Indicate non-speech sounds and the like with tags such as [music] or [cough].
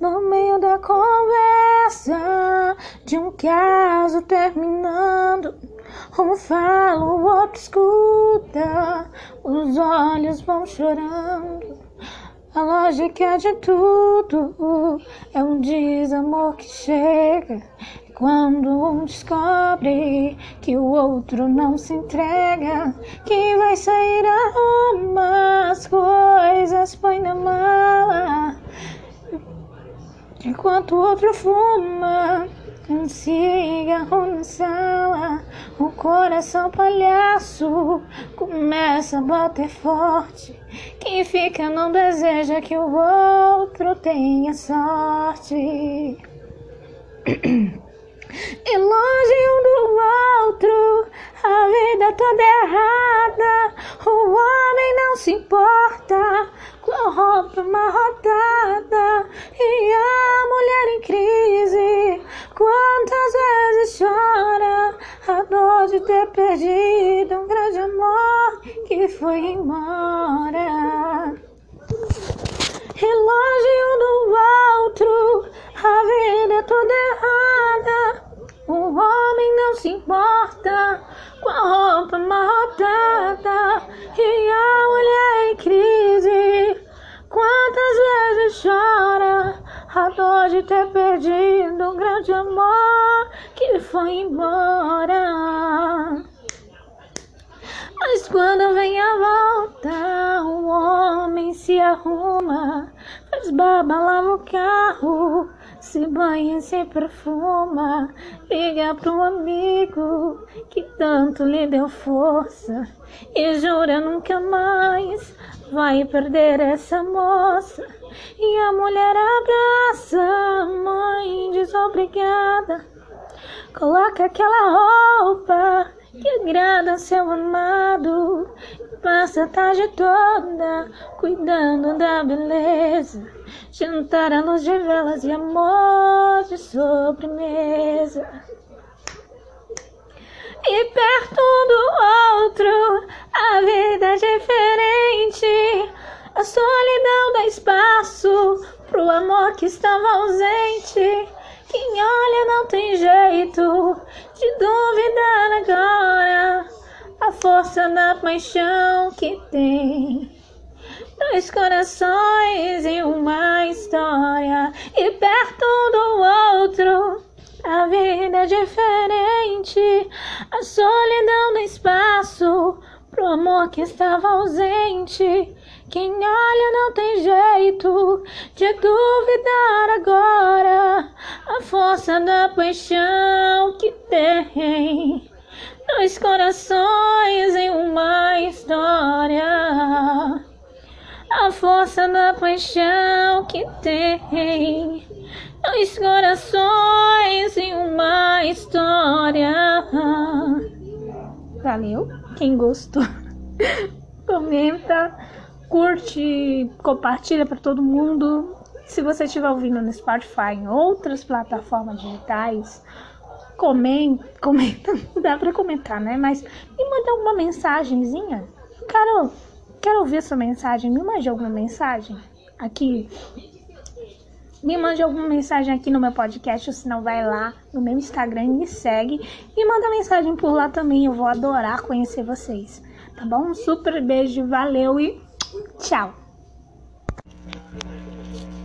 No meio da conversa de um caso terminando, um fala, o outro escuta, os olhos vão chorando. A lógica de tudo é um desamor que chega quando um descobre que o outro não se entrega, que vai sair arruma as enquanto outro fuma. Um cigarro na sala, o coração palhaço começa a bater forte. Quem fica não deseja que o outro tenha sorte. [clears throat] E longe um do outro, a vida toda errada. O homem não se importa com a roupa amarrotada. E a mulher em crise, quantas vezes chora a dor de ter perdido um grande amor que foi embora. Um do outro, a vida é toda errada. O homem não se importa com a roupa amarrotada. E a mulher em crise, quantas vezes chora a dor de ter perdido um grande amor que foi embora. Mas quando vem a volta, o homem se arruma, faz barba, lava o carro, se banha e se perfuma, liga pro amigo que tanto lhe deu força e jura nunca mais vai perder essa moça. E a mulher abraça mãe desobrigada, coloca aquela roupa que agrada seu amado. Passa a tarde toda cuidando da beleza. Jantar à luz de velas e amor de sobremesa. E perto do outro, a vida é diferente. A solidão dá espaço pro amor que estava ausente. Quem olha não tem jeito de duvidar agora a força da paixão que tem. Dois corações e uma história, e perto do outro, a vida é diferente. A solidão dá espaço pro amor que estava ausente. Quem olha não tem jeito de duvidar agora a força da paixão que tem. Dois corações em uma história. A força da paixão que tem. Dois corações em uma história. Valeu? Quem gostou? [laughs] Comenta curte, compartilha para todo mundo. Se você estiver ouvindo no Spotify, em outras plataformas digitais, comenta, comenta, [laughs] não dá para comentar, né? Mas me manda uma mensagenzinha. Carol, quero ouvir sua mensagem. Me mande alguma mensagem aqui. Me mande alguma mensagem aqui no meu podcast, ou se não vai lá no meu Instagram e me segue. E manda mensagem por lá também, eu vou adorar conhecer vocês. Tá bom? Um super beijo, valeu e Tchau!